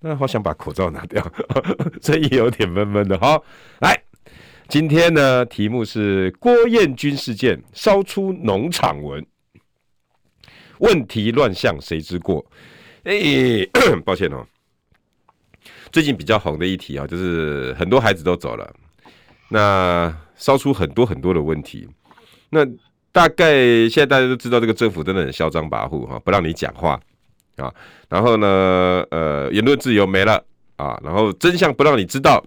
那好想把口罩拿掉，声音有点闷闷的。哈，来，今天呢，题目是郭彦军事件烧出农场文，问题乱象谁之过？哎、抱歉哦，最近比较红的一题啊，就是很多孩子都走了，那烧出很多很多的问题，那。大概现在大家都知道，这个政府真的很嚣张跋扈哈，不让你讲话啊，然后呢，呃，言论自由没了啊，然后真相不让你知道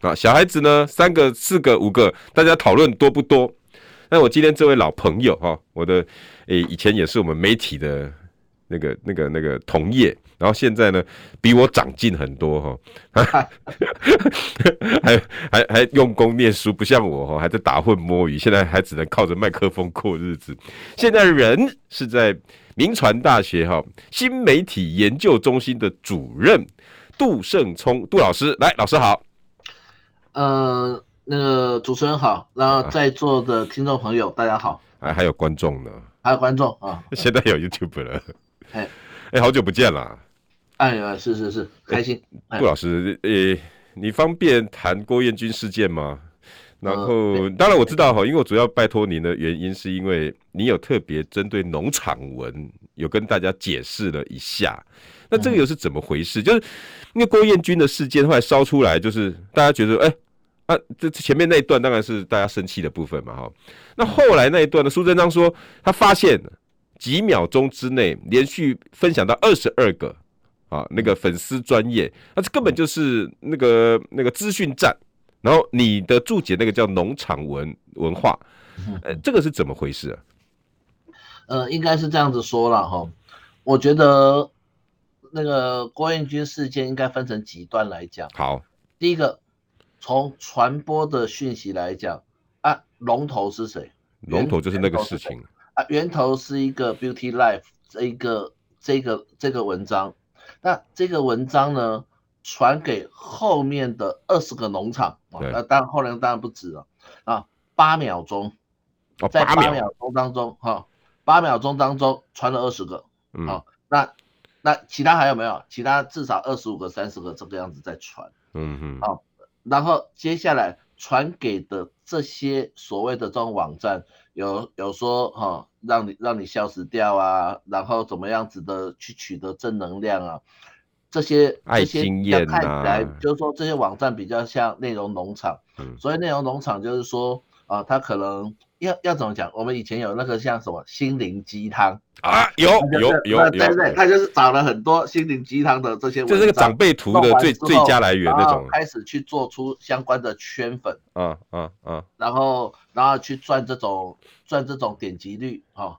啊，小孩子呢，三个、四个、五个，大家讨论多不多？那我今天这位老朋友哈，我的诶，以前也是我们媒体的那个、那个、那个同业。然后现在呢，比我长进很多哈，还还还用功念书，不像我哈，还在打混摸鱼，现在还只能靠着麦克风过日子。现在人是在铭传大学哈新媒体研究中心的主任杜胜聪杜老师，来，老师好。呃，那个主持人好，然后在座的听众朋友大家好，还还有观众呢，还有观众啊，现在有 YouTube 了，哎哎，好久不见了。哎呀，是是是，开心。杜老师，诶，你方便谈郭彦军事件吗？然后，当然我知道哈，因为我主要拜托您的原因，是因为你有特别针对农场文有跟大家解释了一下。那这个又是怎么回事？就是因为郭彦军的事件后来烧出来，就是大家觉得，哎，啊，这前面那一段当然是大家生气的部分嘛，哈。那后来那一段呢？苏贞昌说他发现几秒钟之内连续分享到二十二个。啊，那个粉丝专业，那这根本就是那个那个资讯战。然后你的注解那个叫农场文文化，呃，这个是怎么回事啊？呃，应该是这样子说了哈。我觉得那个郭彦军事件应该分成几段来讲。好，第一个从传播的讯息来讲啊，龙头是谁？龙头就是那个事情啊，源头是一个 Beauty Life 这一个这个这个文章。那这个文章呢，传给后面的二十个农场。啊，那当然后来当然不止了。啊，八秒钟，在八秒。钟当中哈，八秒钟当中传了二十个，好，那那其他还有没有？其他至少二十五个、三十个这个样子在传，嗯嗯，好，然后接下来传给的这些所谓的这种网站，有有说哈。让你让你消失掉啊，然后怎么样子的去取得正能量啊？这些这些看起来就是说这些网站比较像内容农场，嗯，所以内容农场就是说啊，它可能要要怎么讲？我们以前有那个像什么心灵鸡汤啊，有有有有，对对，他就是找了很多心灵鸡汤的这些，就是这个长辈图的最最佳来源那种，开始去做出相关的圈粉，嗯嗯嗯，然后然后去赚这种。赚这种点击率啊，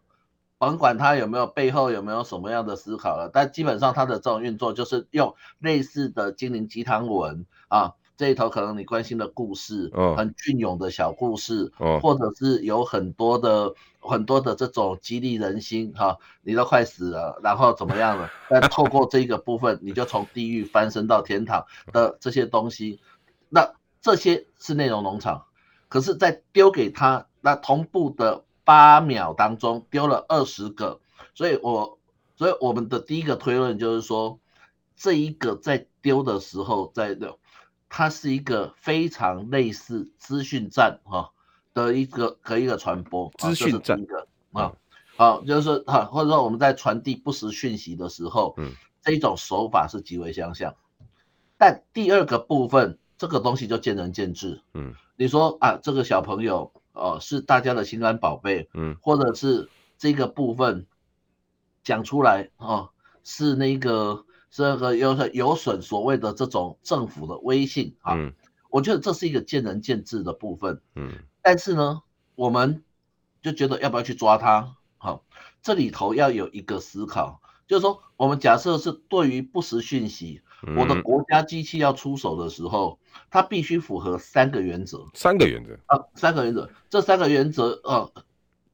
甭管他有没有背后有没有什么样的思考了，但基本上他的这种运作就是用类似的精灵鸡汤文啊，这一头可能你关心的故事，很隽永的小故事，或者是有很多的很多的这种激励人心哈，你都快死了，然后怎么样了？但透过这个部分，你就从地狱翻身到天堂的这些东西，那这些是内容农场，可是再丢给他。那同步的八秒当中丢了二十个，所以我所以我们的第一个推论就是说，这一个在丢的时候在的，它是一个非常类似资讯战哈的一个和一个传播资讯战啊，好就是哈或者说我们在传递不实讯息的时候，嗯，这一种手法是极为相像，但第二个部分这个东西就见仁见智，嗯，你说啊这个小朋友。哦，是大家的心肝宝贝，嗯，或者是这个部分讲出来哦，是那个是那个有有损所谓的这种政府的威信啊，嗯，我觉得这是一个见仁见智的部分，嗯，但是呢，我们就觉得要不要去抓他？好，这里头要有一个思考，就是说，我们假设是对于不实讯息，我的国家机器要出手的时候，它必须符合三个原则。三个原则。啊，三个原则，这三个原则，呃，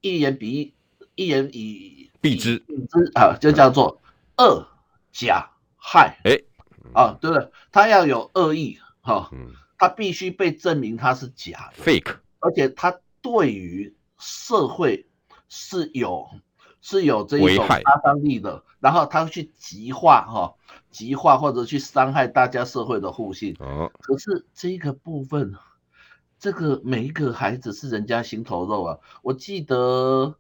一言比一，一言以蔽之，蔽之啊，就叫做恶假害。哎，啊，对不对？他要有恶意，哈、啊，嗯，它必须被证明他是假的，fake，而且他对于社会是有是有这一种杀伤力的，然后它去极化，哈。极化或者去伤害大家社会的互信，哦，可是这个部分，这个每一个孩子是人家心头肉啊！我记得，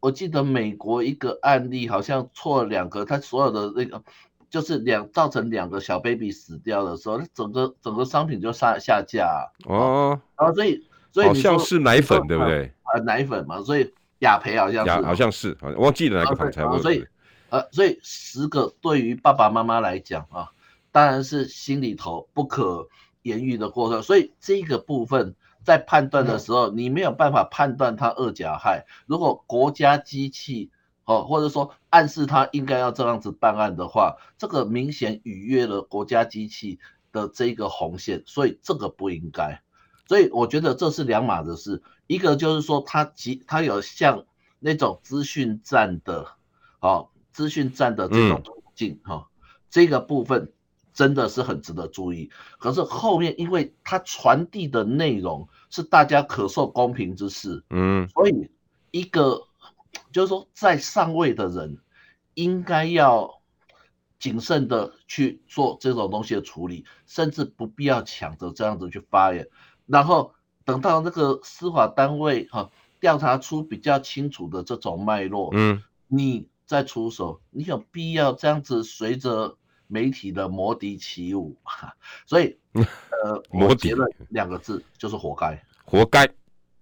我记得美国一个案例，好像错了两个，他所有的那个就是两造成两个小 baby 死掉的时候，整个整个商品就下下架啊，哦，然后所以所以好像是奶粉对不对？啊，奶粉嘛，所以雅培好像是，好像是，我忘记了哪个厂牌，所以。呃，所以十个对于爸爸妈妈来讲啊，当然是心里头不可言喻的过错。所以这个部分在判断的时候，你没有办法判断他恶甲害。如果国家机器哦，或者说暗示他应该要这样子办案的话，这个明显逾越了国家机器的这个红线，所以这个不应该。所以我觉得这是两码子事。一个就是说他极他有像那种资讯站的，哦。资讯站的这种途径，哈，这个部分真的是很值得注意。可是后面，因为它传递的内容是大家可受公平之事，嗯，所以一个就是说，在上位的人应该要谨慎的去做这种东西的处理，甚至不必要抢着这样子去发言。然后等到那个司法单位哈调查出比较清楚的这种脉络，嗯，你。再出手，你有必要这样子随着媒体的摩笛起舞？所以，呃，摩敌了两个字就是活该，活该。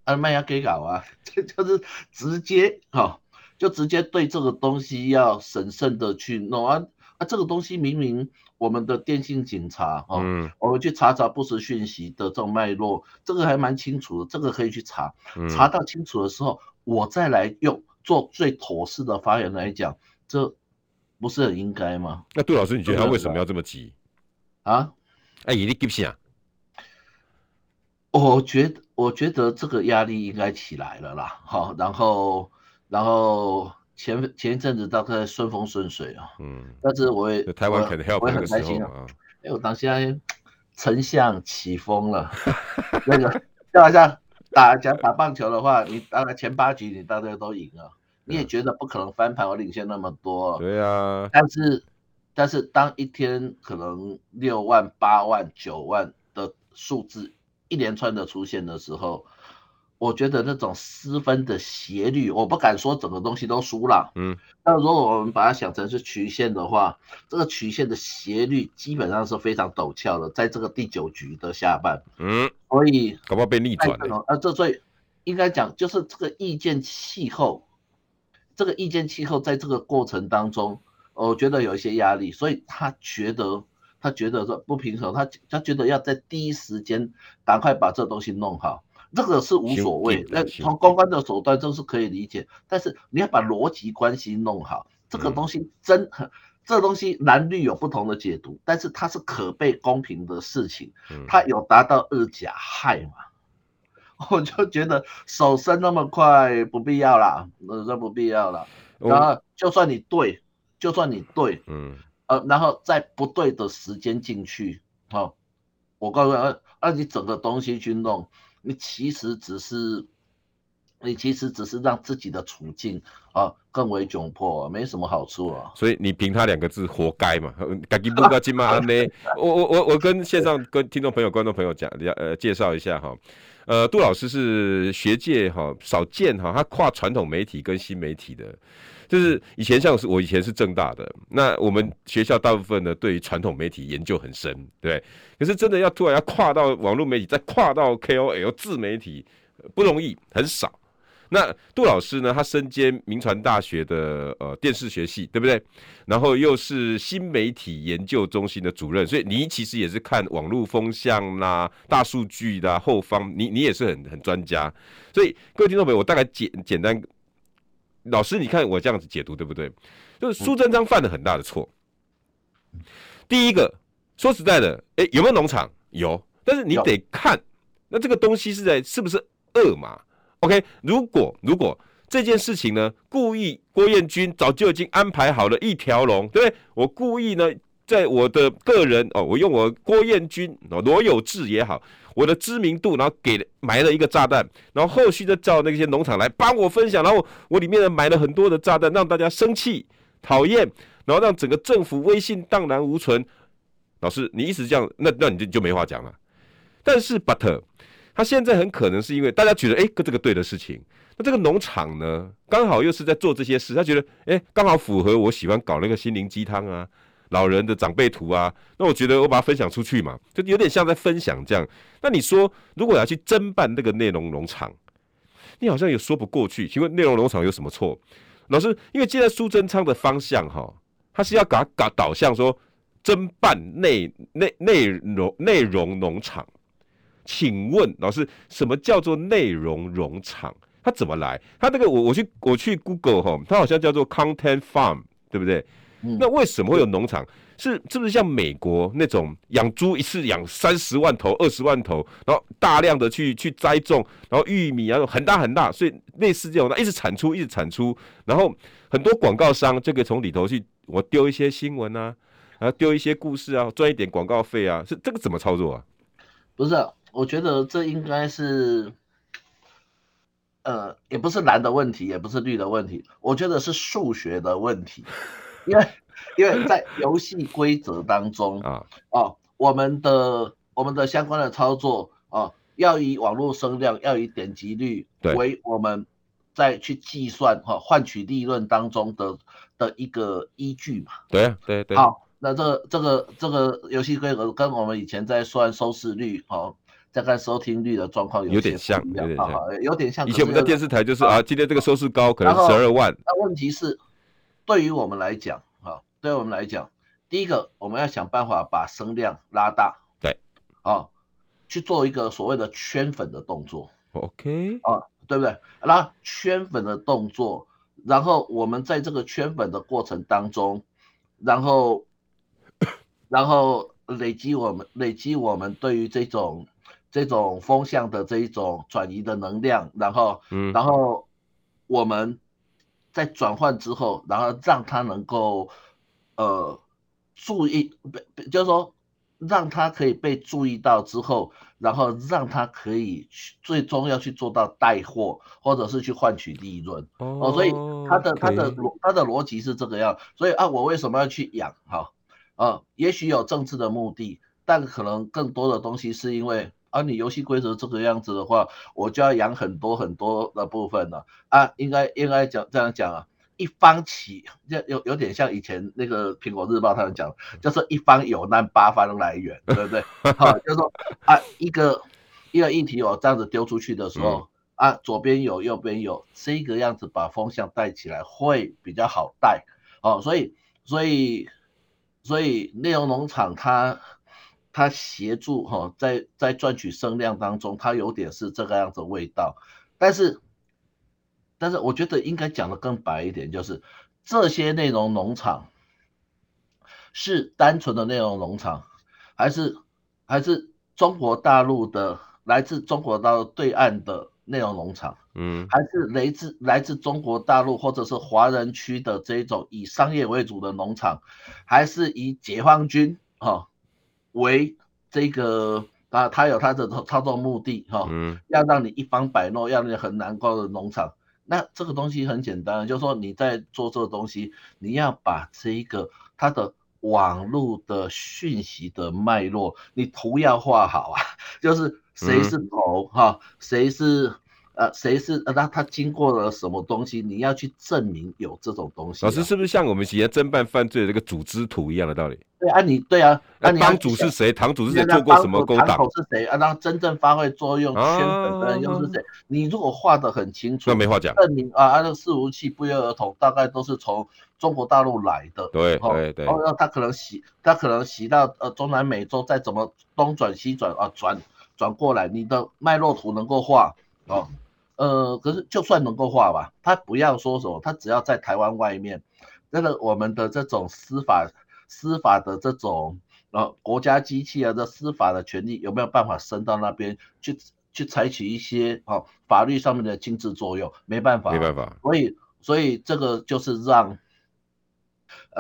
啊，卖要给搞啊，这就是直接哈、哦，就直接对这个东西要审慎的去弄啊啊！这个东西明明我们的电信警察哈，哦嗯、我们去查查不实讯息的这种脉络，这个还蛮清楚的，这个可以去查，查到清楚的时候，我再来用。做最妥适的发言来讲，这不是很应该吗？那杜老师，你觉得他为什么要这么急啊？哎，你急什么？我觉得，我觉得这个压力应该起来了啦。好，然后，然后前前一阵子大概顺风顺水啊。嗯。但是我也台湾可能 help 我也很开心啊。哎，我当现在丞相起风了，那个就好像。打讲打棒球的话，你大概前八局你大概都赢了，你也觉得不可能翻盘，我领先那么多。对啊。但是，但是当一天可能六万、八万、九万的数字一连串的出现的时候。我觉得那种失分的斜率，我不敢说整个东西都输了，嗯，那如果我们把它想成是曲线的话，这个曲线的斜率基本上是非常陡峭的，在这个第九局的下半，嗯，所以搞不好被逆转了，啊，这所以应该讲就是这个意见气候，这个意见气候在这个过程当中，我觉得有一些压力，所以他觉得他觉得说不平衡，他他觉得要在第一时间赶快把这东西弄好。这个是无所谓，那从公关的手段都是可以理解，但是你要把逻辑关系弄好，这个东西真，嗯、这东西蓝绿有不同的解读，但是它是可被公平的事情，它有达到二甲害嘛？嗯、我就觉得手伸那么快不必要啦，那这不必要啦。然后就算你对，就算你对，嗯，呃，然后在不对的时间进去，好、哦，我告诉你，按、啊、你整个东西去弄。你其实只是，你其实只是让自己的处境啊更为窘迫，没什么好处啊。所以你凭他两个字，活该嘛？赶紧不要紧嘛呢？我我我我跟线上跟听众朋友、观众朋友讲，呃，介绍一下哈。呃，杜老师是学界哈少见哈，他跨传统媒体跟新媒体的。就是以前像是我以前是政大的，那我们学校大部分呢对于传统媒体研究很深，对。可是真的要突然要跨到网络媒体，再跨到 KOL 自媒体，不容易，很少。那杜老师呢，他身兼铭传大学的呃电视学系，对不对？然后又是新媒体研究中心的主任，所以你其实也是看网络风向啦、大数据的、后方，你你也是很很专家。所以各位听众朋友，我大概简简单。老师，你看我这样子解读对不对？就是苏贞昌犯了很大的错。第一个，说实在的，哎，有没有农场？有，但是你得看，那这个东西是在是不是恶嘛？OK，如果如果这件事情呢，故意郭彦军早就已经安排好了一条龙，对不对？我故意呢，在我的个人哦，我用我郭彦军哦，罗有志也好，我的知名度，然后给埋了一个炸弹，然后后续再叫那些农场来帮我分享，然后我里面呢埋了很多的炸弹，让大家生气讨厌，然后让整个政府威信荡然无存。老师，你一直这样，那那你就就没话讲了。但是，but 他现在很可能是因为大家觉得，哎、欸，这个对的事情。那这个农场呢，刚好又是在做这些事，他觉得，哎、欸，刚好符合我喜欢搞那个心灵鸡汤啊，老人的长辈图啊。那我觉得我把它分享出去嘛，就有点像在分享这样。那你说，如果要去侦办那个内容农场，你好像也说不过去。请问内容农场有什么错？老师，因为现在苏贞昌的方向哈，他是要搞搞导向说。侦办内内内容内容农场，请问老师，什么叫做内容农场？它怎么来？它这个我我去我去 Google 哈，它好像叫做 Content Farm，对不对？嗯、那为什么会有农场？是是不是像美国那种养猪一次养三十万头、二十万头，然后大量的去去栽种，然后玉米啊很大很大，所以类似这种，那一直产出一直产出，然后很多广告商就可以从里头去我丢一些新闻啊。然后丢一些故事啊，赚一点广告费啊，是这个怎么操作啊？不是，我觉得这应该是，呃，也不是蓝的问题，也不是绿的问题，我觉得是数学的问题，因为因为在游戏规则当中啊，哦，我们的我们的相关的操作啊，要以网络声量，要以点击率为我们再去计算哈换取利润当中的的一个依据嘛。对啊，对对。好。那这个这个这个游戏规则跟我们以前在算收视率哦，在看收听率的状况有，有点像，有点像，有点像。以前我们在电视台就是啊，今天这个收视高，可能十二万。那问题是，对于我们来讲啊，对于我们来讲，第一个我们要想办法把声量拉大，对，啊，去做一个所谓的圈粉的动作，OK，啊，对不对？那圈粉的动作，然后我们在这个圈粉的过程当中，然后。然后累积我们累积我们对于这种这种风向的这一种转移的能量，然后嗯，然后我们在转换之后，然后让他能够呃注意，就是说让他可以被注意到之后，然后让他可以去最终要去做到带货，或者是去换取利润哦，哦，所以他的他的逻它的逻辑是这个样，所以啊，我为什么要去养？哈？啊，也许有政治的目的，但可能更多的东西是因为啊，你游戏规则这个样子的话，我就要养很多很多的部分了啊，应该应该讲这样讲啊，一方起，有有有点像以前那个苹果日报他们讲，就是一方有难八方来援，对不对？好、啊，就是说啊，一个一个议题我这样子丢出去的时候、嗯、啊，左边有右边有，这个样子把风向带起来会比较好带，哦、啊，所以所以。所以内容农场它它协助哈，在在赚取声量当中，他有点是这个样子味道。但是但是我觉得应该讲的更白一点，就是这些内容农场是单纯的内容农场，还是还是中国大陆的来自中国大陆对岸的内容农场？嗯，还是来自来自中国大陆或者是华人区的这种以商业为主的农场，还是以解放军哈、哦、为这个啊，他有他的操作目的哈，嗯，要让你一方摆弄，要让你很难过的农场。那这个东西很简单，就是说你在做这个东西，你要把这一个它的网络的讯息的脉络，你图要画好啊，就是谁是头哈，谁是。呃，谁是呃，他他经过了什么东西？你要去证明有这种东西。啊。老师是不是像我们以前侦办犯罪的这个组织图一样的道理？对啊，你对啊，那帮主是谁？堂主是谁？做过什么勾当？堂口是谁啊？然后真正发挥作用、圈粉的人又是谁？你如果画的很清楚，那没话讲。证明啊，那个伺服器不约而同，大概都是从中国大陆来的。对对对。然后他可能洗，他可能洗到呃中南美洲，再怎么东转西转啊，转转过来，你的脉络图能够画哦。呃，可是就算能够画吧，他不要说什么，他只要在台湾外面，那个我们的这种司法司法的这种呃，国家机器啊这司法的权利有没有办法伸到那边去去采取一些哦法律上面的经济作用？没办法，没办法。所以所以这个就是让，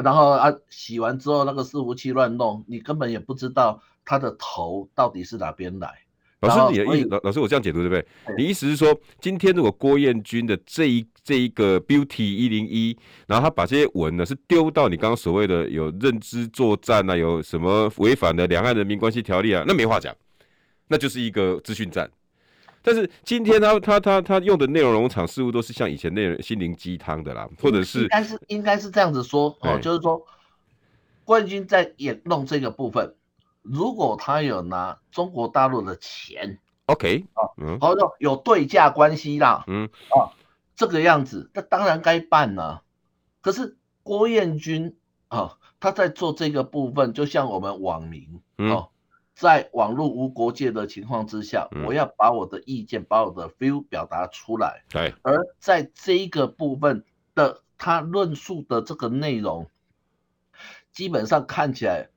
然后啊洗完之后那个伺服器乱弄，你根本也不知道他的头到底是哪边来。老师，你的意思，老老师，我这样解读对不对？你意思是说，今天如果郭彦军的这一这一个 Beauty 一零一，然后他把这些文呢是丢到你刚刚所谓的有认知作战啊，有什么违反的两岸人民关系条例啊，那没话讲，那就是一个资讯战。但是今天他他他他用的内容农场似乎都是像以前那种心灵鸡汤的啦，或者是应该是应该是这样子说哦，就是说郭彦均在演弄这个部分。如果他有拿中国大陆的钱，OK 啊，嗯，好像有对价关系啦，嗯啊，这个样子，那当然该办了。可是郭彦军啊，他在做这个部分，就像我们网民，嗯、啊，在网络无国界的情况之下，嗯、我要把我的意见、把我的 view 表达出来。对，而在这一个部分的他论述的这个内容，基本上看起来。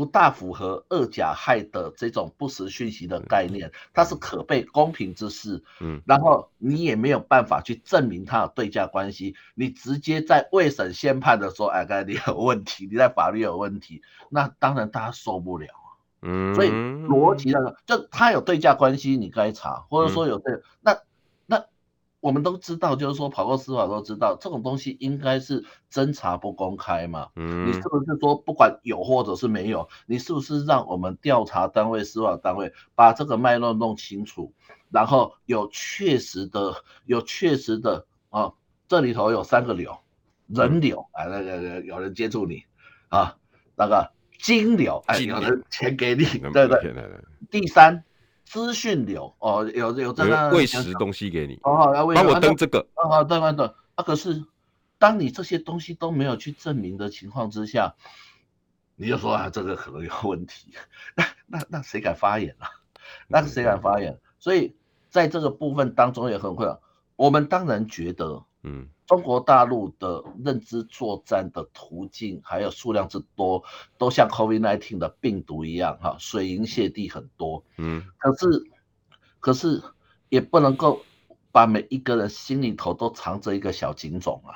不大符合二甲害的这种不实讯息的概念，它是可被公平之事。嗯，然后你也没有办法去证明它有对价关系，你直接在未审先判的时候，哎，刚才你有问题，你在法律有问题，那当然大家受不了。嗯，所以逻辑那个，就它有对价关系，你该查，或者说有对、嗯、那。我们都知道，就是说跑过司法都知道，这种东西应该是侦查不公开嘛。嗯，你是不是说不管有或者是没有，你是不是让我们调查单位、司法单位把这个脉络弄清楚，然后有确实的、有确实的啊，这里头有三个流，人流啊，那个有人接触你啊，那个金流哎，有人钱给你，对不对？第三。资讯流哦，有有这个喂食东西给你哦，要帮我登这个啊，啊，对对对啊。可是，当你这些东西都没有去证明的情况之下，你就说啊，这个可能有问题，那那那谁敢发言啊？那谁敢发言？所以在这个部分当中也很困难。我们当然觉得，嗯。中国大陆的认知作战的途径还有数量之多，都像 COVID-19 的病毒一样，哈，水银泻地很多。嗯，可是，可是也不能够把每一个人心里头都藏着一个小警种啊。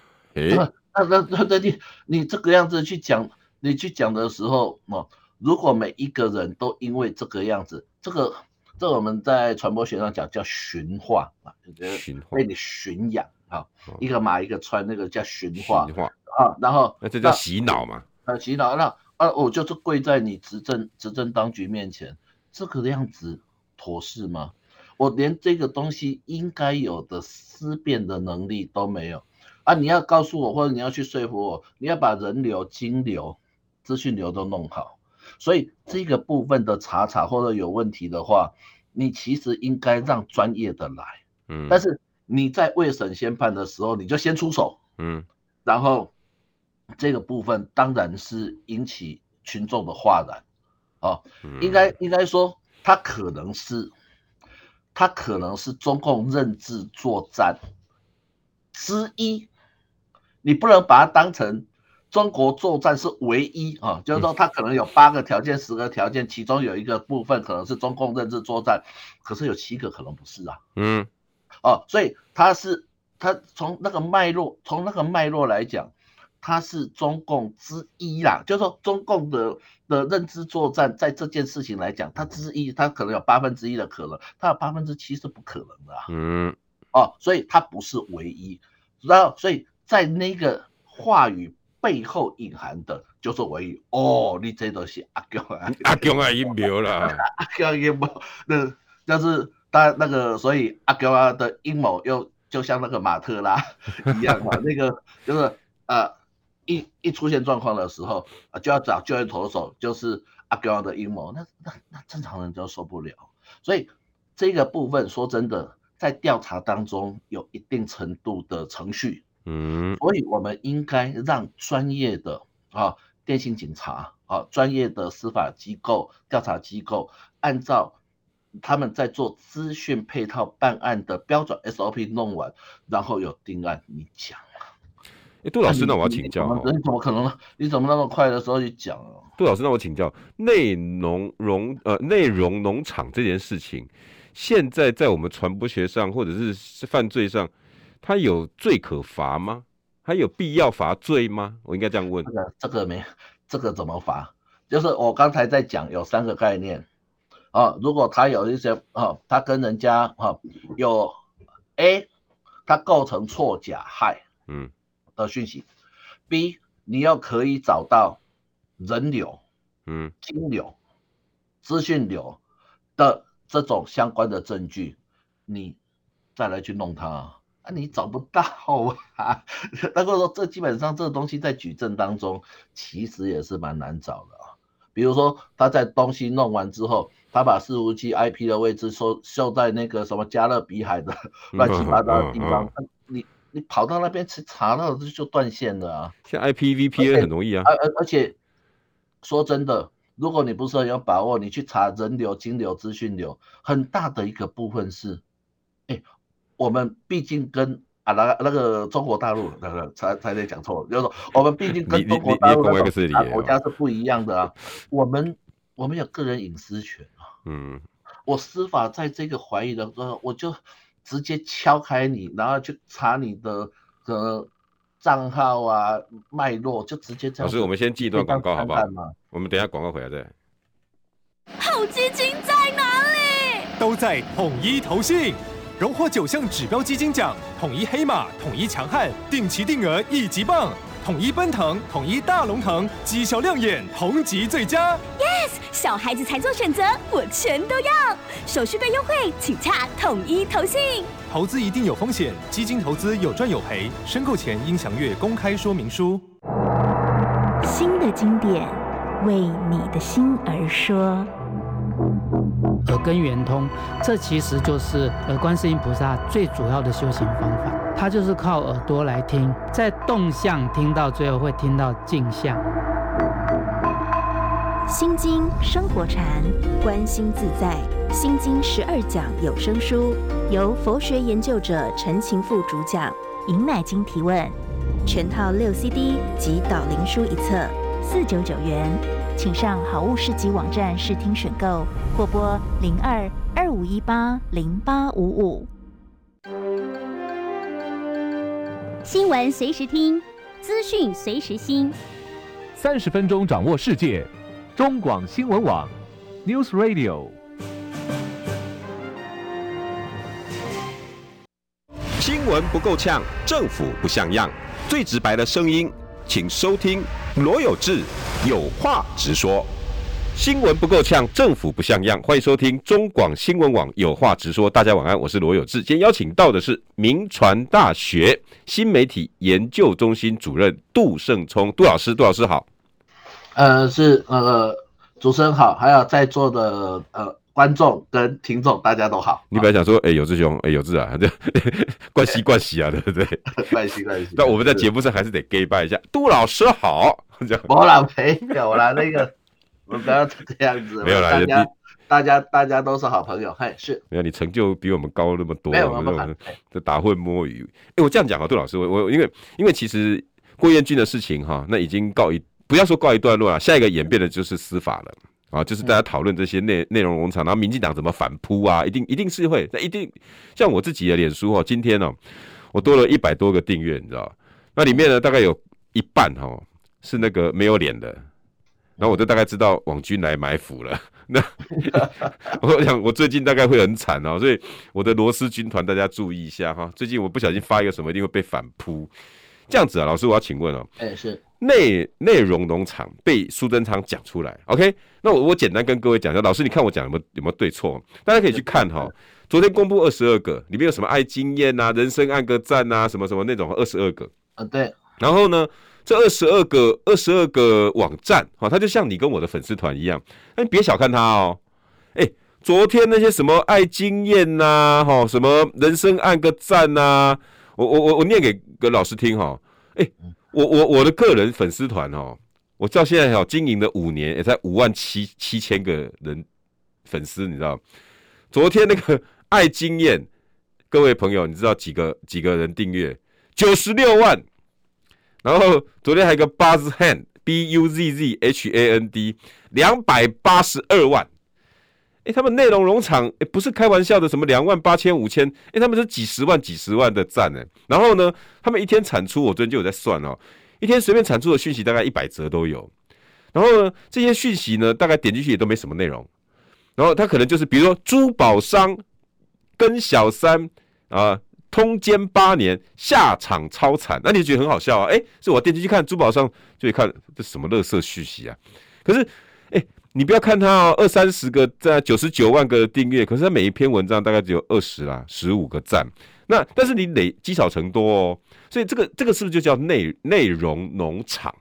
诶，那那那那你你这个样子去讲，你去讲的时候，哦，如果每一个人都因为这个样子，这个这我们在传播学上讲叫驯化啊，就觉得被你驯养。好，一个马一个穿，那个叫驯化，驯化啊，然后那这叫洗脑嘛？啊，洗脑，那啊，我就是跪在你执政执政当局面前，这个样子妥适吗？我连这个东西应该有的思辨的能力都没有啊！你要告诉我，或者你要去说服我，你要把人流、金流、资讯流都弄好，所以这个部分的查查或者有问题的话，你其实应该让专业的来，嗯，但是。你在未审先判的时候，你就先出手，嗯，然后这个部分当然是引起群众的哗然，哦，嗯、应该应该说，他可能是，他可能是中共认知作战之一，你不能把它当成中国作战是唯一啊、哦，就是说它可能有八个条件、十个条件，其中有一个部分可能是中共认知作战，可是有七个可能不是啊，嗯。哦，所以他是他从那个脉络，从那个脉络来讲，他是中共之一啦。就是说，中共的的认知作战，在这件事情来讲，他之一，他可能有八分之一的可能，他有八分之七是不可能的啊。嗯，哦，所以他不是唯一。然后，所以在那个话语背后隐含的就是唯一。哦，你这都是阿强啊，阿强啊阴谋啦，阿强阴谋，那就是。但那个，所以阿娇啊的阴谋又就像那个马特拉 一样嘛，那个就是呃，一一出现状况的时候啊，就要找救援投手，就是阿娇的阴谋，那那那正常人就受不了。所以这个部分说真的，在调查当中有一定程度的程序，嗯，所以我们应该让专业的啊电信警察啊专业的司法机构调查机构按照。他们在做资讯配套办案的标准 SOP 弄完，然后有定案，你讲哎，杜老师，那我要请教，你怎么可能？你怎么那么快的时候去讲啊？杜老师，那我请教，内农农呃内容农场这件事情，现在在我们传播学上或者是犯罪上，它有罪可罚吗？它有必要罚罪吗？我应该这样问。这个这个没，这个怎么罚？就是我刚才在讲有三个概念啊，如果他有一些啊，他跟人家啊有 A，他构成错假害嗯的讯息，嗯，B 你要可以找到人流嗯金流资讯流的这种相关的证据，你再来去弄他啊，你找不到啊。那个说这基本上这个东西在举证当中其实也是蛮难找的。比如说，他在东西弄完之后，他把伺服器 IP 的位置收收在那个什么加勒比海的 乱七八糟的地方，嗯嗯嗯、你你跑到那边去查到就就断线了啊。像 IPVPN 很容易啊。而而而且说真的，如果你不是很有把握，你去查人流、金流、资讯流，很大的一个部分是，哎，我们毕竟跟。啊，那那个中国大陆那个才才得讲错，就是说我们毕竟跟中国大陆的国家是不一样的啊。我们我们有个人隐私权啊。嗯，我司法在这个怀疑的时候，我就直接敲开你，然后去查你的呃账号啊脉络，就直接这样。老师，我们先记一段广告好不好？我们等一下广告回来再。好基金在哪里？都在统一投信。荣获九项指标基金奖，统一黑马，统一强悍，定期定额一级棒，统一奔腾，统一大龙腾，绩效亮眼，同级最佳。Yes，小孩子才做选择，我全都要。手续费优惠，请洽统一投信。投资一定有风险，基金投资有赚有赔，申购前应详阅公开说明书。新的经典，为你的心而说。耳根圆通，这其实就是耳观世音菩萨最主要的修行方法。他就是靠耳朵来听，在动向听到最后会听到静相。心经生活禅，观心自在。心经十二讲有声书，由佛学研究者陈晴富主讲，尹乃菁提问，全套六 CD 及导灵书一册，四九九元。请上好物市集网站试听选购，或拨零二二五一八零八五五。新闻随时听，资讯随时新。三十分钟掌握世界，中广新闻网，News Radio。新闻不够呛，政府不像样，最直白的声音，请收听罗有志。有话直说，新闻不够呛，政府不像样。欢迎收听中广新闻网有话直说。大家晚安，我是罗有志。今天邀请到的是铭传大学新媒体研究中心主任杜胜聪，杜老师，杜老师好。呃，是呃，主持人好，还有在座的呃。观众跟听众大家都好。你本来想说，哎、欸，有志兄，哎、欸，有志啊，这关系关系啊，对不对？关系关系。但我们在节目上还是得 gay 拜一下，杜老师好。这样。我啦，没有啦，那个我不要这样子。没有啦，大家大家大家都是好朋友，嘿，是。没有，你成就比我们高那么多，没有那么这打混摸鱼。哎、欸，我这样讲啊，杜老师，我我因为因为其实郭彦军的事情哈，那已经告一不要说告一段落了，下一个演变的就是司法了。啊，就是大家讨论这些内内容农场，然后民进党怎么反扑啊？一定一定是会，那一定像我自己的脸书哦，今天、哦，我多了一百多个订阅，你知道？那里面呢，大概有一半哈、哦、是那个没有脸的，然后我就大概知道网军来埋伏了。那 我想我最近大概会很惨哦，所以我的螺丝军团大家注意一下哈。最近我不小心发一个什么，一定会被反扑。这样子啊，老师，我要请问哦，哎、欸、是。内内容农场被苏贞昌讲出来，OK？那我我简单跟各位讲一下，老师你看我讲有没有有没有对错？大家可以去看哈，昨天公布二十二个，里面有什么爱经验啊、人生按个赞啊，什么什么那种二十二个啊，对。然后呢，这二十二个二十二个网站，哈，它就像你跟我的粉丝团一样，那你别小看它哦。哎，昨天那些什么爱经验呐，哈，什么人生按个赞呐，我我我我念给个老师听哈，哎。我我我的个人粉丝团哦，我到现在哦经营了五年，也才五万七七千个人粉丝，你知道？昨天那个 爱经验，各位朋友，你知道几个几个人订阅？九十六万。然后昨天还有个 Buzz Hand，B U Z Z H A N D，两百八十二万。哎，他们内容农场，不是开玩笑的，什么两万八千五千，哎，他们是几十万几十万的赞呢。然后呢，他们一天产出，我昨天就有在算哦，一天随便产出的讯息大概一百则都有。然后呢，这些讯息呢，大概点进去也都没什么内容。然后他可能就是比如说珠宝商跟小三啊。通奸八年，下场超惨，那你就觉得很好笑啊？哎、是我点进去看珠宝商，就会看这什么垃圾讯息啊？可是，哎、你不要看他哦，二三十个在九十九万个订阅，可是他每一篇文章大概只有二十啦，十五个赞。那但是你累积少成多哦，所以这个这个是不是就叫内内容农场？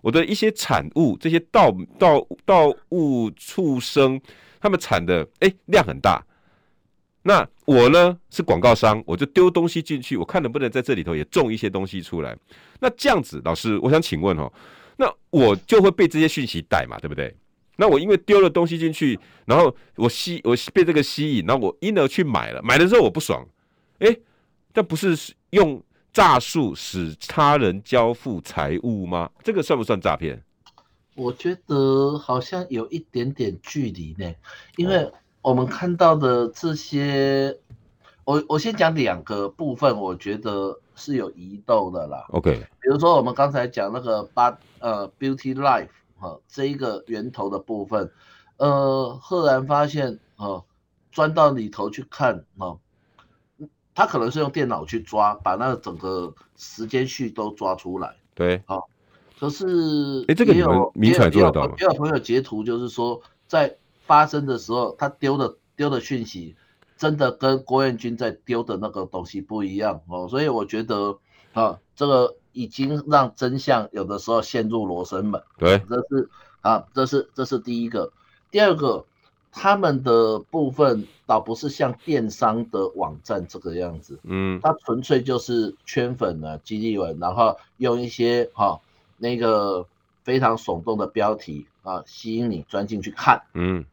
我的一些产物，这些盗盗盗物畜生，他们产的哎、量很大。那我呢是广告商，我就丢东西进去，我看能不能在这里头也种一些东西出来。那这样子，老师，我想请问哦，那我就会被这些讯息带嘛，对不对？那我因为丢了东西进去，然后我吸我被这个吸引，然后我因而去买了，买了之后我不爽，哎，但不是用诈术使他人交付财物吗？这个算不算诈骗？我觉得好像有一点点距离呢，因为。我们看到的这些，我我先讲两个部分，我觉得是有疑窦的啦。OK，比如说我们刚才讲那个八呃 Beauty Life 哈这一个源头的部分，呃，赫然发现啊，钻到里头去看啊，他可能是用电脑去抓，把那个整个时间序都抓出来。对，好，可是哎，这个有明传做得到吗？也有朋友截图，就是说在。发生的时候，他丢的丢的讯息，真的跟郭彦军在丢的那个东西不一样哦，所以我觉得啊，这个已经让真相有的时候陷入罗生门。对，这是啊，这是这是第一个。第二个，他们的部分倒不是像电商的网站这个样子，嗯，它纯粹就是圈粉啊激励文，然后用一些哈、啊、那个非常耸动的标题啊，吸引你钻进去看，嗯。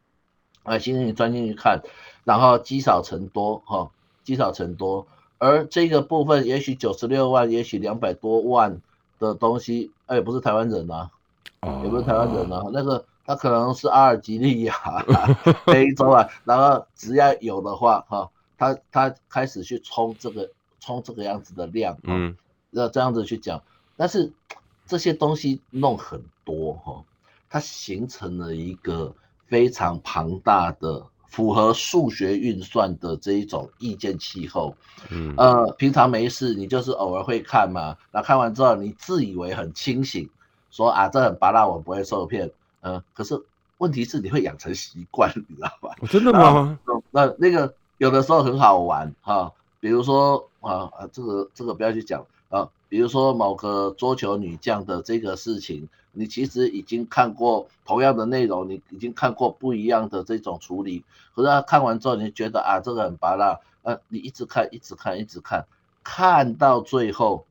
啊，吸引你钻进去看，然后积少成多，哈、哦，积少成多。而这个部分，也许九十六万，也许两百多万的东西，哎，不是台湾人啊，也不是台湾人啊，那个他可能是阿尔及利亚、非洲啊，然后只要有的话，哈、哦，他他开始去冲这个冲这个样子的量，嗯，要这样子去讲，但是这些东西弄很多，哈、哦，它形成了一个。非常庞大的、符合数学运算的这一种意见气候，嗯，呃，平常没事，你就是偶尔会看嘛，那看完之后，你自以为很清醒，说啊，这很芭乐，我不会受骗，嗯、呃，可是问题是你会养成习惯，你知道吧？真的吗？那那个有的时候很好玩哈，比如说啊啊，这个这个不要去讲啊，比如说某个桌球女将的这个事情。你其实已经看过同样的内容，你已经看过不一样的这种处理，可是看完之后，你觉得啊，这个很芭乐，呃，你一直看，一直看，一直看，看到最后，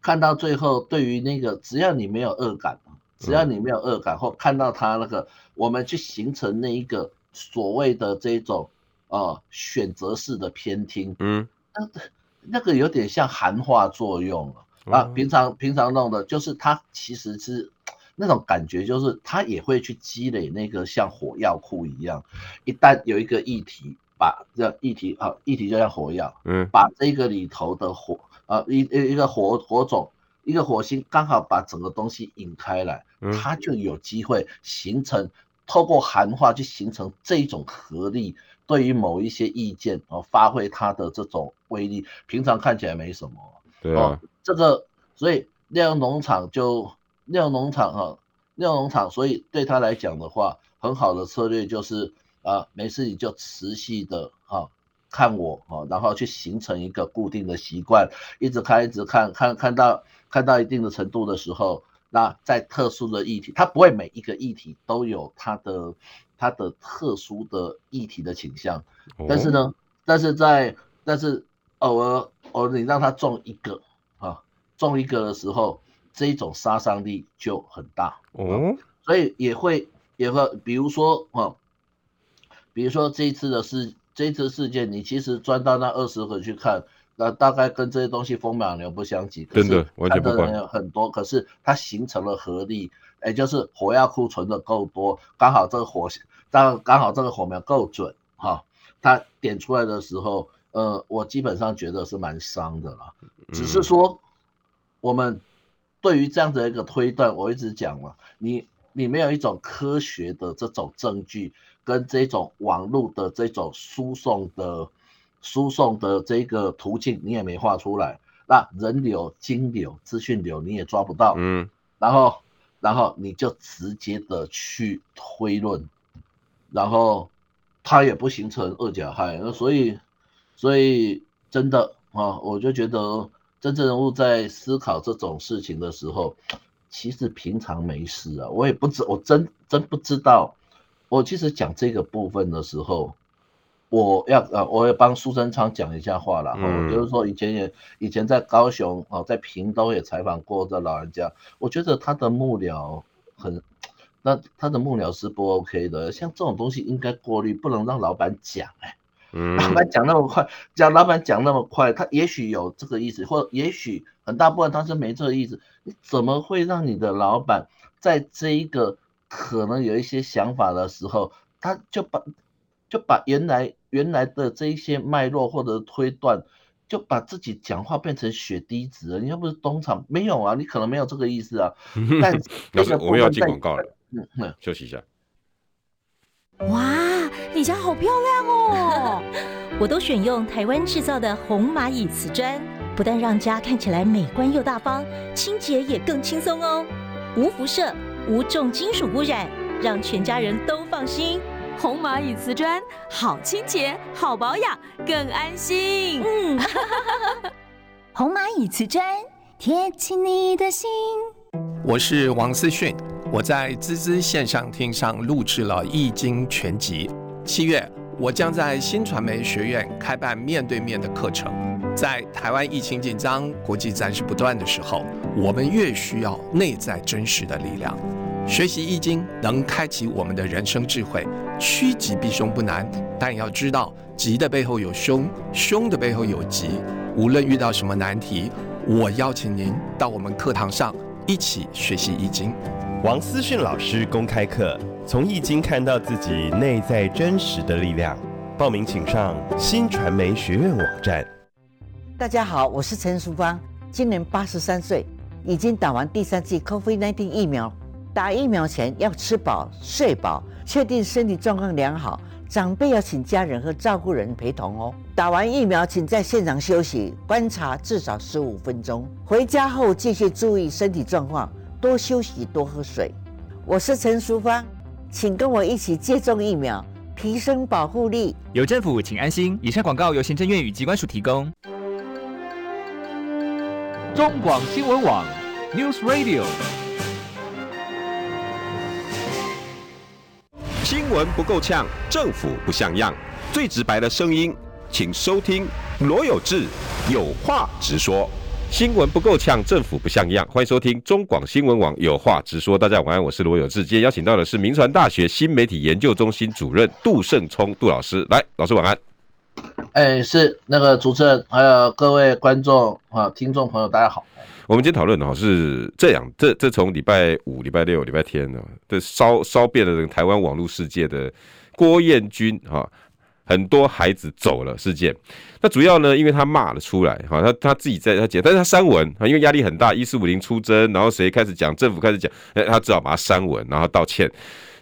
看到最后，对于那个只要你没有恶感，只要你没有恶感，或看到他那个，我们去形成那一个所谓的这种呃选择式的偏听，嗯，那那个有点像含化作用了。啊，平常平常弄的，就是他其实是那种感觉，就是他也会去积累那个像火药库一样，一旦有一个议题，把这议题啊，议题就像火药，嗯，把这个里头的火啊，一一一个火火种，一个火星刚好把整个东西引开来，它就有机会形成，透过含化去形成这种合力，对于某一些意见啊，发挥它的这种威力，平常看起来没什么，对啊。这个，所以酿农场就酿农场哈，酿农场，所以对他来讲的话，很好的策略就是啊，没事你就持续的啊看我哈，然后去形成一个固定的习惯，一直看一直看，看看到看到一定的程度的时候，那在特殊的议题，它不会每一个议题都有它的它的特殊的议题的倾向，但是呢，但是在但是偶尔偶尔你让他中一个。中一个的时候，这一种杀伤力就很大哦，所以也会也会，比如说啊，比如说这一次的事，这一次事件，你其实钻到那二十个去看，那，大概跟这些东西风马牛不相及，真的完全不关。有很多，可是它形成了合力，也就是火药库存的够多，刚好这个火，刚刚好这个火苗够准哈，它点出来的时候，呃，我基本上觉得是蛮伤的啦。只是说，我们对于这样的一个推断，我一直讲嘛，你你没有一种科学的这种证据，跟这种网络的这种输送的。输送的这个途径你也没画出来，那人流、金流、资讯流你也抓不到，嗯，然后，然后你就直接的去推论，然后它也不形成二甲亥，那所以，所以真的啊，我就觉得真正人物在思考这种事情的时候，其实平常没事啊，我也不知，我真真不知道，我其实讲这个部分的时候。我要呃，我也帮苏贞昌讲一下话了。嗯，就是说以前也以前在高雄哦，在屏东也采访过这老人家。我觉得他的幕僚很，那他的幕僚是不 OK 的。像这种东西应该过滤，不能让老板讲哎。嗯。老板讲那么快，讲老板讲那么快，他也许有这个意思，或也许很大部分他是没这个意思。你怎么会让你的老板在这一个可能有一些想法的时候，他就把？就把原来原来的这一些脉络或者推断，就把自己讲话变成血滴子了。你又不是东厂，没有啊，你可能没有这个意思啊。但要是我们要进广告了，嗯嗯，休息一下。哇，你家好漂亮哦！我都选用台湾制造的红蚂蚁瓷砖，不但让家看起来美观又大方，清洁也更轻松哦，无辐射，无重金属污染，让全家人都放心。红蚂蚁瓷砖，好清洁，好保养，更安心。嗯，红蚂蚁瓷砖，贴近你的心。我是王思训，我在滋滋线上听上录制了《易经全集》。七月，我将在新传媒学院开办面对面的课程。在台湾疫情紧张、国际战事不断的时候，我们越需要内在真实的力量。学习易经能开启我们的人生智慧，趋吉避凶不难，但要知道吉的背后有凶，凶的背后有吉。无论遇到什么难题，我邀请您到我们课堂上一起学习易经。王思训老师公开课，从易经看到自己内在真实的力量。报名请上新传媒学院网站。大家好，我是陈淑芳，今年八十三岁，已经打完第三剂 COVID-19 疫苗。打疫苗前要吃饱睡饱，确定身体状况良好。长辈要请家人和照顾人陪同哦。打完疫苗，请在现场休息观察至少十五分钟。回家后继续注意身体状况，多休息，多喝水。我是陈淑芳，请跟我一起接种疫苗，提升保护力。有政府，请安心。以上广告由行政院与机关署提供。中广新闻网，News Radio。新闻不够呛，政府不像样，最直白的声音，请收听罗有志有话直说。新闻不够呛，政府不像样，欢迎收听中广新闻网有话直说。大家晚安，我是罗有志。今天邀请到的是铭传大学新媒体研究中心主任杜胜聪杜老师，来，老师晚安。哎，是那个主持人，还有各位观众啊，听众朋友，大家好。我们今天讨论的哈是这样，这这从礼拜五、礼拜六、礼拜天呢，这烧烧遍了台湾网络世界的郭彦均哈，很多孩子走了事件。那主要呢，因为他骂了出来哈，他他自己在他讲，但是他删文啊，因为压力很大，一四五零出征，然后谁开始讲，政府开始讲，哎，他只好把它删文，然后道歉。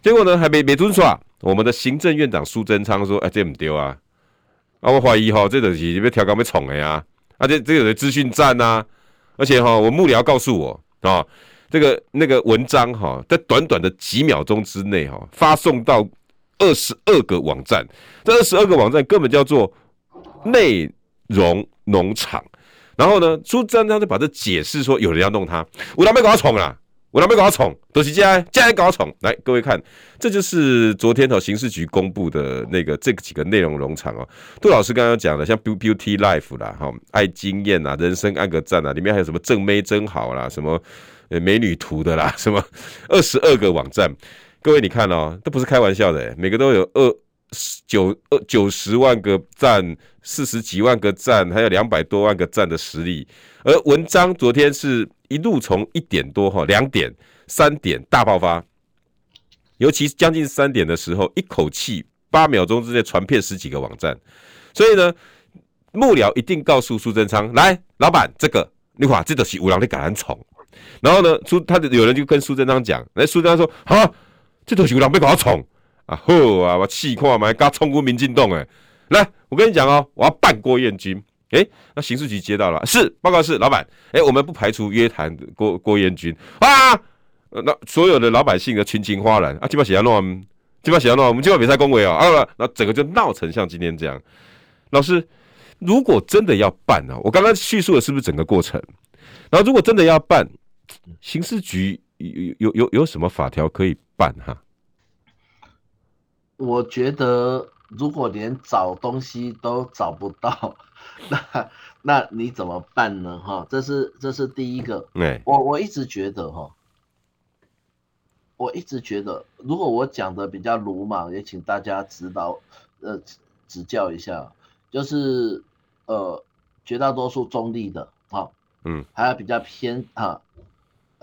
结果呢，还没没遵守啊。我们的行政院长苏贞昌说，哎，这不丢啊，啊，我怀疑哈，这东西被调高被宠了呀，啊，这这有的资讯站呐。而且哈，我幕僚告诉我啊，这个那个文章哈，在短短的几秒钟之内哈，发送到二十二个网站，这二十二个网站根本叫做内容农场。然后呢，苏贞昌就把这解释说，有人要弄他，我哪没搞他宠啊？我哪没搞他宠？都是这样，这样搞宠。来，各位看，这就是昨天哦，刑事局公布的那个这几个内容农场哦。杜老师刚刚讲的，像 Beauty Life 啦，哈，爱经验啊，人生按个赞啊，里面还有什么正妹真好啦，什么美女图的啦，什么二十二个网站。各位你看哦，都不是开玩笑的，每个都有二九呃九十万个赞，四十几万个赞，还有两百多万个赞的实力。而文章昨天是一路从一点多哈，两点、三点大爆发，尤其将近三点的时候，一口气八秒钟之内传遍十几个网站。所以呢，幕僚一定告诉苏贞昌，来，老板，这个你看，这都是有人在给人宠。然后呢，苏他有人就跟苏贞昌讲，来，苏贞昌说，啊，这都是有人被搞宠。啊好啊，我气看嘛，刚冲过民进党哎，来，我跟你讲哦，我要办郭彦军。哎、那刑事局接到了，是报告是老板，哎、我们不排除约谈郭郭彦军啊。那所有的老百姓的群情哗然啊，基本写要弄，基本写要弄，我们基本比赛恭维哦啊，那整个就闹成像今天这样。老师，如果真的要办呢、啊，我刚刚叙述的是不是整个过程？然后如果真的要办，刑事局有有有有什么法条可以办哈？我觉得，如果连找东西都找不到，那那你怎么办呢？哈，这是这是第一个。对，我我一直觉得哈，我一直觉得，如果我讲的比较鲁莽，也请大家指导呃指教一下，就是呃绝大多数中立的哈，嗯，还有比较偏哈，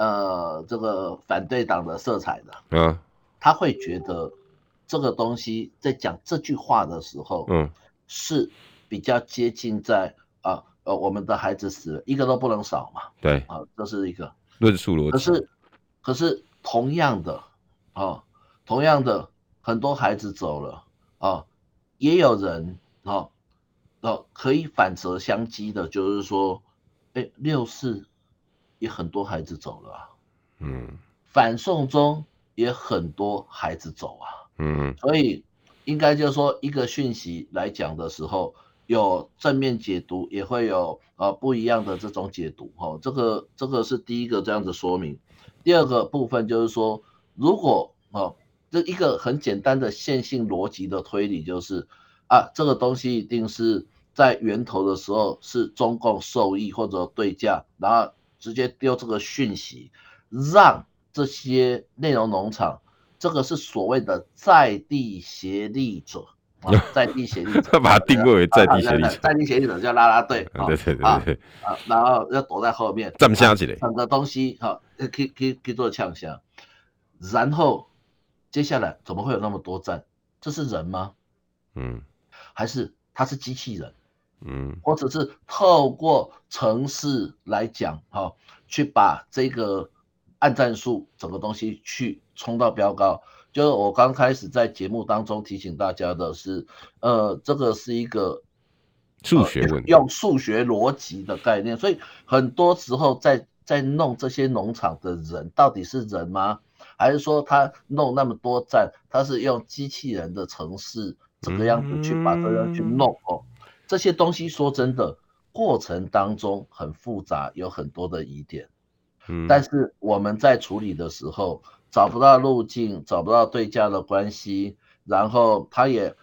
呃这个反对党的色彩的，嗯，他会觉得。这个东西在讲这句话的时候，嗯，是比较接近在啊呃我们的孩子死了一个都不能少嘛，对啊，这是一个论述逻辑。可是可是同样的啊，同样的很多孩子走了啊，也有人啊啊可以反责相击的，就是说，哎，六四也很多孩子走了啊，嗯，反送中也很多孩子走啊。嗯，所以应该就是说，一个讯息来讲的时候，有正面解读，也会有呃不一样的这种解读。哈，这个这个是第一个这样子说明。第二个部分就是说，如果啊，这一个很简单的线性逻辑的推理就是啊，这个东西一定是在源头的时候是中共受益或者对价，然后直接丢这个讯息，让这些内容农场。这个是所谓的在地协力者啊，在地协力者，把它定位为在地协力者，在地协力者叫拉拉队啊，对对对对啊，然后要躲在后面，站下起来，整个东西哈，可以可以可以做枪响，然后接下来怎么会有那么多站？这是人吗？嗯，还是他是机器人？嗯，或者是透过城市来讲哈，去把这个。按战术整个东西去冲到标高，就是我刚开始在节目当中提醒大家的是，呃，这个是一个数学问题，用数学逻辑的概念，所以很多时候在在弄这些农场的人到底是人吗？还是说他弄那么多站，他是用机器人的城市这个样子去把这样去弄哦？这些东西说真的，过程当中很复杂，有很多的疑点。但是我们在处理的时候找不到路径，找不到对价的关系，然后他也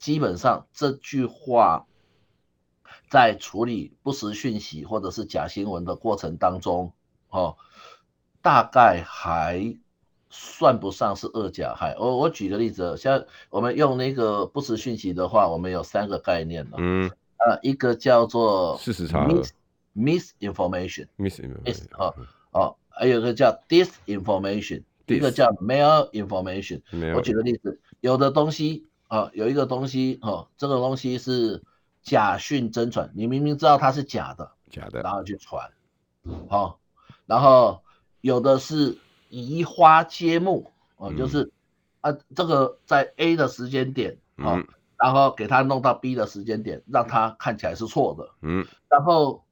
基本上这句话在处理不实讯息或者是假新闻的过程当中，哦，大概还算不上是二甲害。我我举个例子，像我们用那个不实讯息的话，我们有三个概念了，嗯，呃，一个叫做事实差 misinformation，misinformation，哦哦，还有一个叫 disinformation，一个叫 malinformation。我举个例子，有的东西啊，有一个东西哦，这个东西是假讯真传，你明明知道它是假的，假的，然后去传，好，然后有的是移花接木哦，就是啊，这个在 A 的时间点啊，然后给他弄到 B 的时间点，让他看起来是错的，嗯，然后。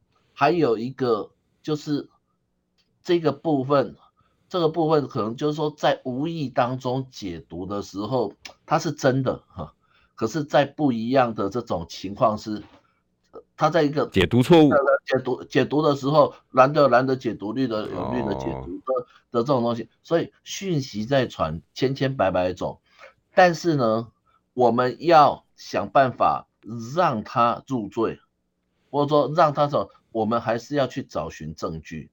还有一个就是这个部分，这个部分可能就是说在无意当中解读的时候，它是真的哈，可是，在不一样的这种情况是，它在一个解读错误。解读解读的时候，蓝的蓝的解读，绿的有绿的解读的的这种东西，所以讯息在传千千百百种，但是呢，我们要想办法让他入罪，或者说让他走。我们还是要去找寻证据，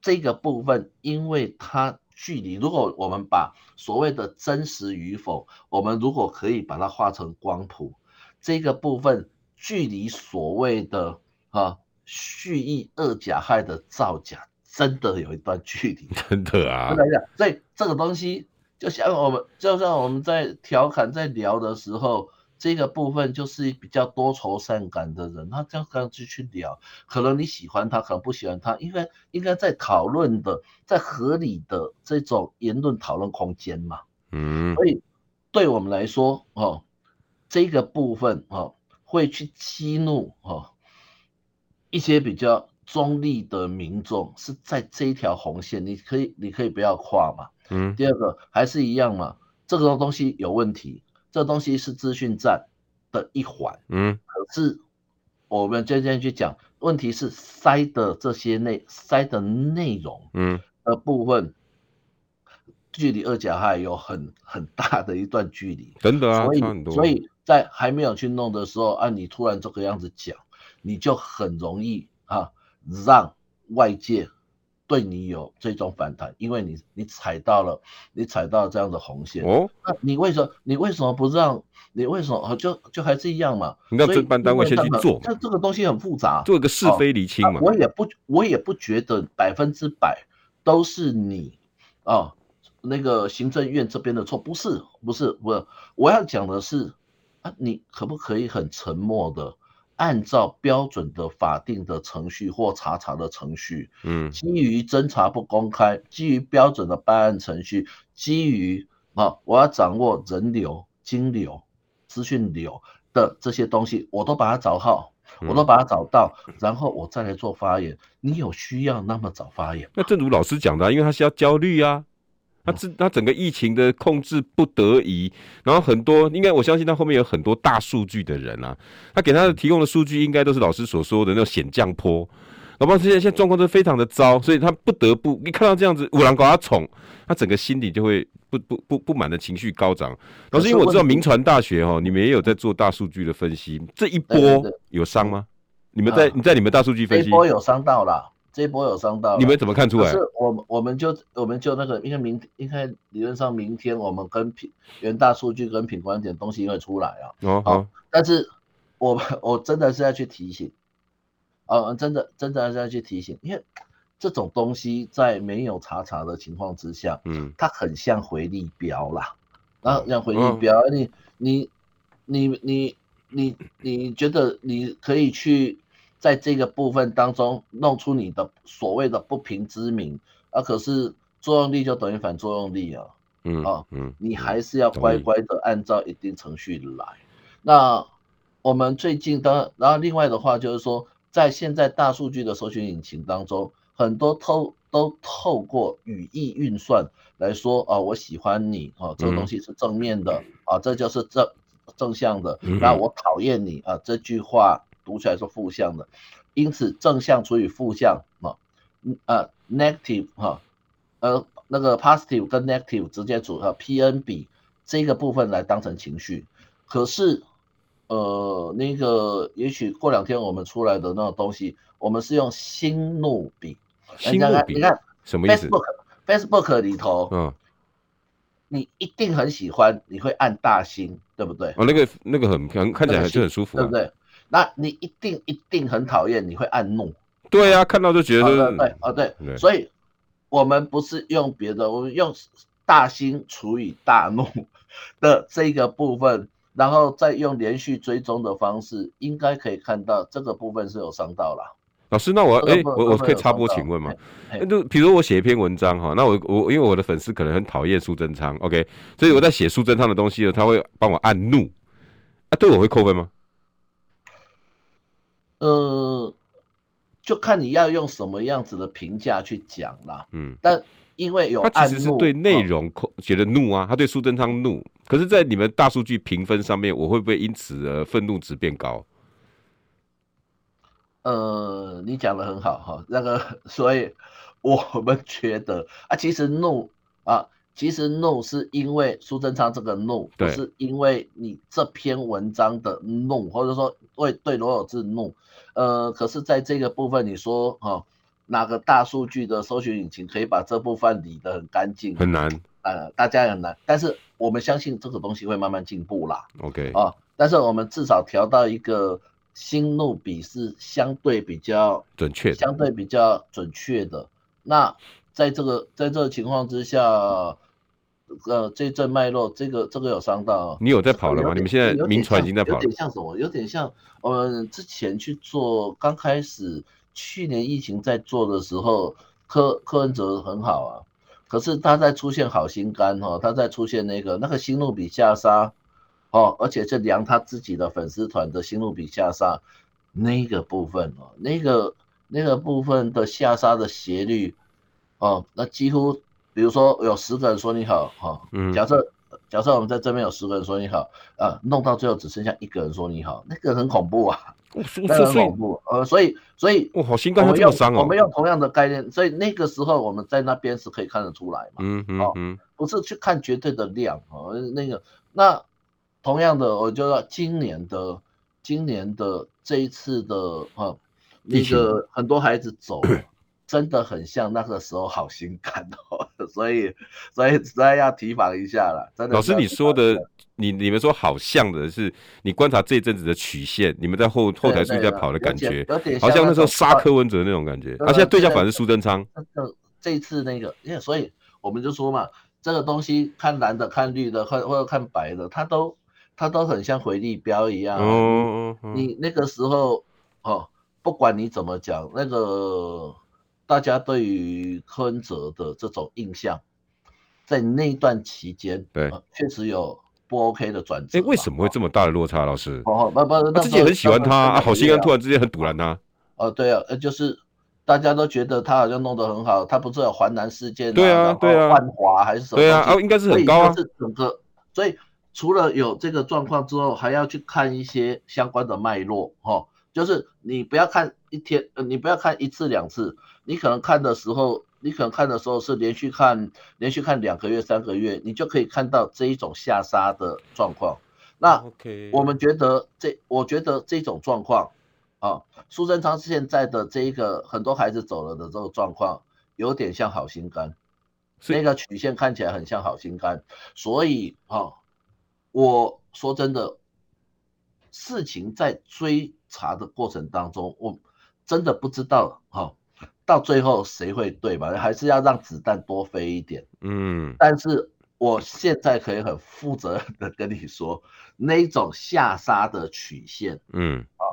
这个部分，因为它距离，如果我们把所谓的真实与否，我们如果可以把它画成光谱，这个部分距离所谓的啊蓄意二甲害的造假，真的有一段距离，真的啊。所以这个东西就像我们，就像我们在调侃在聊的时候。这个部分就是比较多愁善感的人，他这样这样去去聊，可能你喜欢他，可能不喜欢他，因为应该在讨论的，在合理的这种言论讨论空间嘛。嗯，所以对我们来说，哦，这个部分哦，会去激怒哦一些比较中立的民众，是在这一条红线，你可以你可以不要跨嘛。嗯，第二个还是一样嘛，这个东西有问题。这东西是资讯战的一环，嗯，可是我们今天去讲，问题是塞的这些内塞的内容，嗯，的部分，嗯、距离二甲亥有很很大的一段距离，等等啊，所以所以在还没有去弄的时候，按、啊、你突然这个样子讲，你就很容易啊让外界。对你有这种反弹，因为你你踩到了，你踩到了这样的红线哦。那你为什么你为什么不让？你为什么就就还是一样嘛？你让侦办单位先去做。这这个东西很复杂，做一个是非厘清嘛。哦啊、我也不我也不觉得百分之百都是你啊、哦、那个行政院这边的错，不是不是不是。我要讲的是啊，你可不可以很沉默的？按照标准的法定的程序或查查的程序，嗯，基于侦查不公开，基于标准的办案程序，基于啊，我要掌握人流、金流、资讯流的这些东西，我都把它找好，我都把它找到，嗯、然后我再来做发言。你有需要那么早发言？那正如老师讲的，因为他是要焦虑啊。他这他整个疫情的控制不得已，然后很多应该我相信他后面有很多大数据的人啊，他给他的提供的数据应该都是老师所说的那种险降坡，老包现在现在状况都非常的糟，所以他不得不一看到这样子，五郎搞他宠，他整个心里就会不不不不满的情绪高涨。老师，因为我知道民传大学哈，你们也有在做大数据的分析，这一波有伤吗？你们在你在你们大数据分析，这一波有伤到了。这一波有伤到，你们怎么看出来？是我们我们就我们就那个，因为明应该理论上明天我们跟品元大数据跟品观点东西会出来啊。哦好，但是我我真的是要去提醒，哦，真的真的是要去提醒，因为这种东西在没有查查的情况之下，嗯，它很像回力标啦，然后像回力镖，你你你你你你觉得你可以去。在这个部分当中弄出你的所谓的不平之名啊，可是作用力就等于反作用力啊，嗯啊，嗯，你还是要乖乖的按照一定程序来。那我们最近的，然后另外的话就是说，在现在大数据的搜寻引擎当中，很多透都透过语义运算来说啊，我喜欢你啊，这个东西是正面的啊，这就是正正向的。那我讨厌你啊，这句话。读出来是负向的，因此正向除以负向啊，呃，negative 哈，呃，那个 positive 跟 negative 直接组合 PN 比这个部分来当成情绪，可是呃，那个也许过两天我们出来的那种东西，我们是用心怒比，心怒比，你看什么意思？Facebook Facebook 里头，嗯，你一定很喜欢，你会按大心，对不对？哦，那个那个很很看起来就很舒服，对不对？那你一定一定很讨厌，你会按怒。对呀、啊，看到就觉得、就是。对对哦对，对，所以我们不是用别的，我们用大心除以大怒的这个部分，然后再用连续追踪的方式，应该可以看到这个部分是有伤到了。老师，那我哎、这个，我我可以插播请问吗？就比如我写一篇文章哈，那我我因为我的粉丝可能很讨厌苏贞昌，OK，所以我在写苏贞昌的东西呢，他会帮我按怒，啊，对我会扣分吗？呃，就看你要用什么样子的评价去讲啦。嗯，但因为有他其实是对内容觉得怒啊，他对苏贞昌怒，可是，在你们大数据评分上面，我会不会因此而愤怒值变高？呃，你讲的很好哈，那个，所以我们觉得啊，其实怒啊。其实怒是因为苏贞昌这个怒，不是因为你这篇文章的怒，或者说为对罗有志怒。呃，可是在这个部分，你说哈、哦，哪个大数据的搜寻引擎可以把这部分理得很干净？很难，呃，大家也很难。但是我们相信这个东西会慢慢进步啦。OK 啊，但是我们至少调到一个心路比是相对比较准确，相对比较准确的。那在这个在这个情况之下。呃，这阵脉络，这个这个有伤到。你有在跑了吗？你们现在铭传已经在跑了。有点像什么？有点像我们之前去做，刚开始去年疫情在做的时候，柯柯文哲很好啊。可是他在出现好心肝哦，他在出现那个那个心路比下杀哦，而且是量他自己的粉丝团的心路比下杀那个部分哦，那个那个部分的下杀的斜率哦，那几乎。比如说有十个人说你好，哈，嗯，假设假设我们在这边有十个人说你好，啊，弄到最后只剩下一个人说你好，那个很恐怖啊，那个很恐怖，呃，所以所以，我，好心肝这么伤哦，我们用同样的概念，所以那个时候我们在那边是可以看得出来嘛，嗯嗯嗯，不是去看绝对的量哦，那个那同样的，我就要今年的今年的这一次的哈，那个很多孩子走。真的很像那个时候好心肝哦，所以所以实在要提防一下了。真的，老师你说的，你你们说好像的是，你观察这一阵子的曲线，你们在后后台数据在跑的感觉，好像那时候杀柯文哲那种感觉。啊，现在对象反而是苏贞昌。这次那个，因为所以我们就说嘛，这个东西看蓝的、看绿的，或或者看白的，它都它都很像回力标一样。哦，你那个时候哦，不管你怎么讲，那个。大家对于柯文哲的这种印象，在那段期间，对，确实有不 OK 的转折。哎，为什么会这么大的落差？老师，哦，不不，他自己很喜欢他，啊，好心肝突然之间很堵拦他。哦，对啊，呃就是大家都觉得他好像弄得很好，他不是有环南事件，对啊，对啊，万华还是什么？对啊，哦，应该是很高啊。是整个，所以除了有这个状况之后，还要去看一些相关的脉络，哈，就是你不要看一天，呃，你不要看一次两次。你可能看的时候，你可能看的时候是连续看，连续看两个月、三个月，你就可以看到这一种下杀的状况。那我们觉得这，我觉得这种状况啊，苏贞昌现在的这一个很多孩子走了的这个状况，有点像好心肝，那个曲线看起来很像好心肝。所以啊，我说真的，事情在追查的过程当中，我真的不知道哈。到最后谁会对吧？还是要让子弹多飞一点。嗯，但是我现在可以很负责任的跟你说，那种下杀的曲线，嗯啊，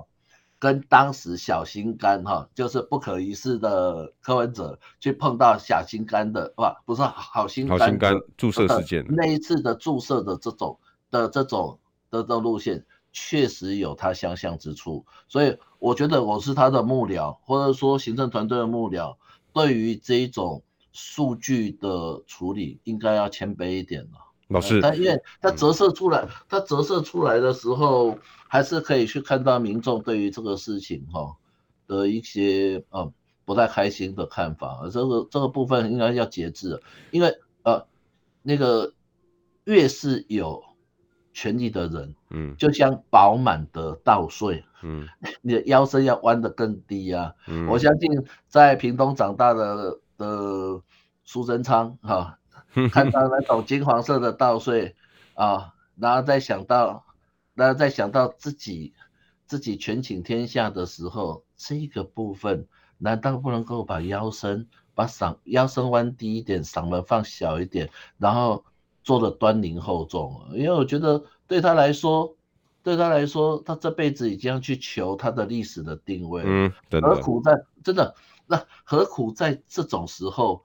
跟当时小心肝哈，就是不可一世的柯文哲去碰到小心肝的，哇，不是好心肝，好心肝注射事件，那一次的注射的这种的这种的这种路线。确实有他相像之处，所以我觉得我是他的幕僚，或者说行政团队的幕僚，对于这一种数据的处理，应该要谦卑一点了。老师，但因为他折射出来，他折射出来的时候，还是可以去看到民众对于这个事情哈的一些呃不太开心的看法，这个这个部分应该要节制，因为呃那个越是有。权力的人，嗯，就像饱满的稻穗，嗯，你的腰身要弯得更低啊。嗯，我相信在屏东长大的的苏贞昌哈，看到那种金黄色的稻穗啊，然后再想到，然后再想到自己自己权倾天下的时候，这个部分难道不能够把腰身把嗓腰身弯低一点，嗓门放小一点，然后？做的端倪厚重，因为我觉得对他来说，对他来说，他这辈子已经要去求他的历史的定位，嗯，何苦在真的？那何苦在这种时候，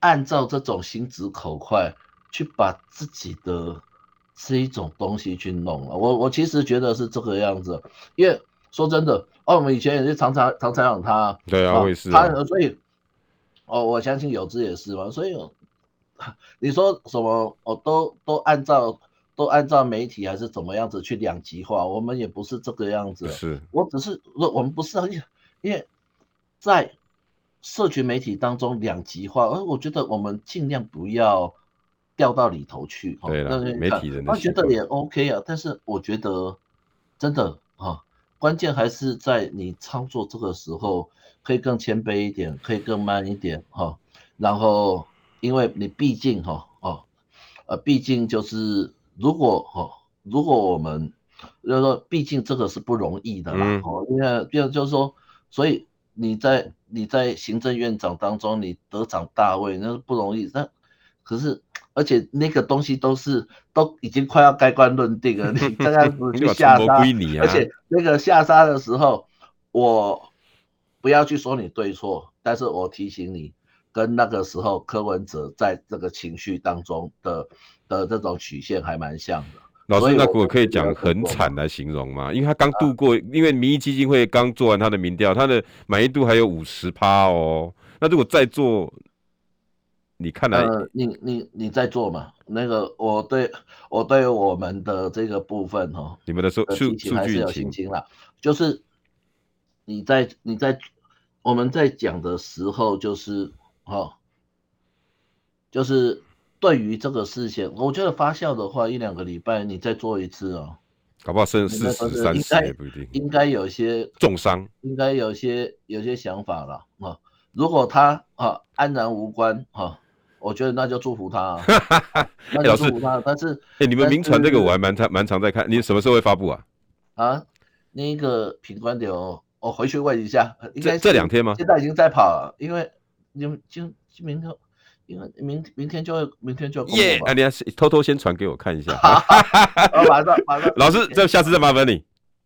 按照这种心直口快去把自己的这一种东西去弄了？我我其实觉得是这个样子，因为说真的，哦，我们以前也是常常常采访他，对啊，我也是、啊，他所以，哦，我相信有志也是嘛，所以。你说什么？哦，都都按照都按照媒体还是怎么样子去两极化？我们也不是这个样子。是，我只是我我们不是，因为在社群媒体当中两极化，而我觉得我们尽量不要掉到里头去。对了，媒体人的，我觉得也 OK 啊。但是我觉得真的啊，关键还是在你操作这个时候，可以更谦卑一点，可以更慢一点哈。然后，因为你毕竟哈哦，呃，毕竟就是如果哈，如果我们就是说，毕竟这个是不容易的啦。哦，因为就就是说，所以你在你在行政院长当中，你得掌大位，那是不容易。那可是。而且那个东西都是都已经快要盖棺论定了，你这样子去下杀，而且那个下杀的时候，我不要去说你对错，但是我提醒你，跟那个时候柯文哲在这个情绪当中的的这种曲线还蛮像的。老师，那我可以讲很惨来形容吗？因为他刚度过，因为民意基金会刚做完他的民调，他的满意度还有五十趴哦。那如果再做？你看来，呃，你你你在做嘛？那个，我对我对我们的这个部分哦，你们的数数据还是有信心啦。就是你在你在我们在讲的时候，就是哈，就是对于这个事情，我觉得发酵的话，一两个礼拜你再做一次哦，搞不好剩四十三十也不一定，应该有些重伤，应该有些有些想法了啊。如果他啊安然无关哈。我觉得那就祝福他，啊，那就祝福他。但是，哎，你们名传这个我还蛮常蛮常在看，你什么时候会发布啊？啊，那个品观点哦，我回去问一下，应该这两天吗？现在已经在跑了，因为你们就明天，因为明明天就会明天就耶，那你要偷偷先传给我看一下。好，马上马上。老师，这下次再麻烦你。